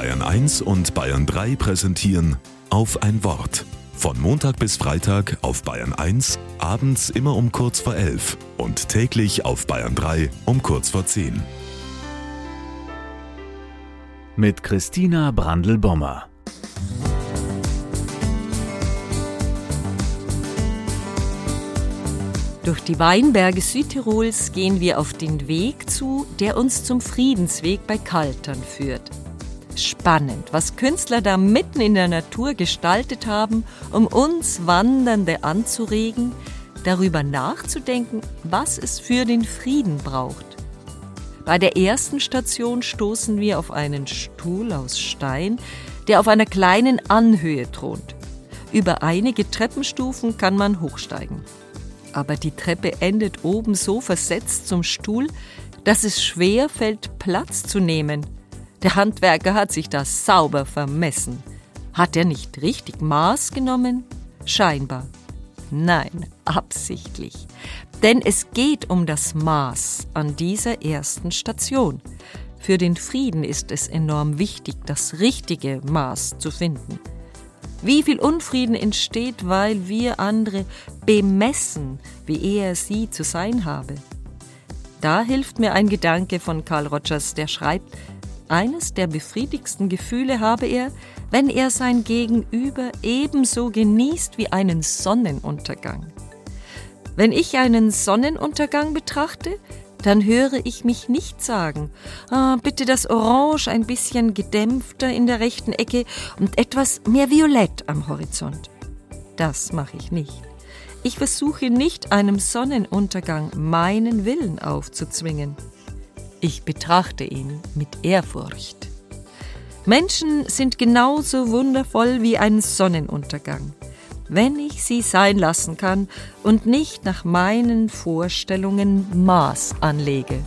Bayern 1 und Bayern 3 präsentieren auf ein Wort. Von Montag bis Freitag auf Bayern 1, abends immer um kurz vor 11 und täglich auf Bayern 3 um kurz vor 10. Mit Christina Brandl-Bommer. Durch die Weinberge Südtirols gehen wir auf den Weg zu, der uns zum Friedensweg bei Kaltern führt. Spannend, was Künstler da mitten in der Natur gestaltet haben, um uns Wandernde anzuregen, darüber nachzudenken, was es für den Frieden braucht. Bei der ersten Station stoßen wir auf einen Stuhl aus Stein, der auf einer kleinen Anhöhe thront. Über einige Treppenstufen kann man hochsteigen aber die Treppe endet oben so versetzt zum Stuhl, dass es schwer fällt, Platz zu nehmen. Der Handwerker hat sich das sauber vermessen. Hat er nicht richtig Maß genommen? Scheinbar. Nein, absichtlich. Denn es geht um das Maß an dieser ersten Station. Für den Frieden ist es enorm wichtig, das richtige Maß zu finden. Wie viel Unfrieden entsteht, weil wir andere bemessen, wie er sie zu sein habe. Da hilft mir ein Gedanke von Carl Rogers, der schreibt, eines der befriedigsten Gefühle habe er, wenn er sein Gegenüber ebenso genießt wie einen Sonnenuntergang. Wenn ich einen Sonnenuntergang betrachte, dann höre ich mich nicht sagen, ah, bitte das Orange ein bisschen gedämpfter in der rechten Ecke und etwas mehr Violett am Horizont. Das mache ich nicht. Ich versuche nicht einem Sonnenuntergang meinen Willen aufzuzwingen. Ich betrachte ihn mit Ehrfurcht. Menschen sind genauso wundervoll wie ein Sonnenuntergang wenn ich sie sein lassen kann und nicht nach meinen Vorstellungen Maß anlege.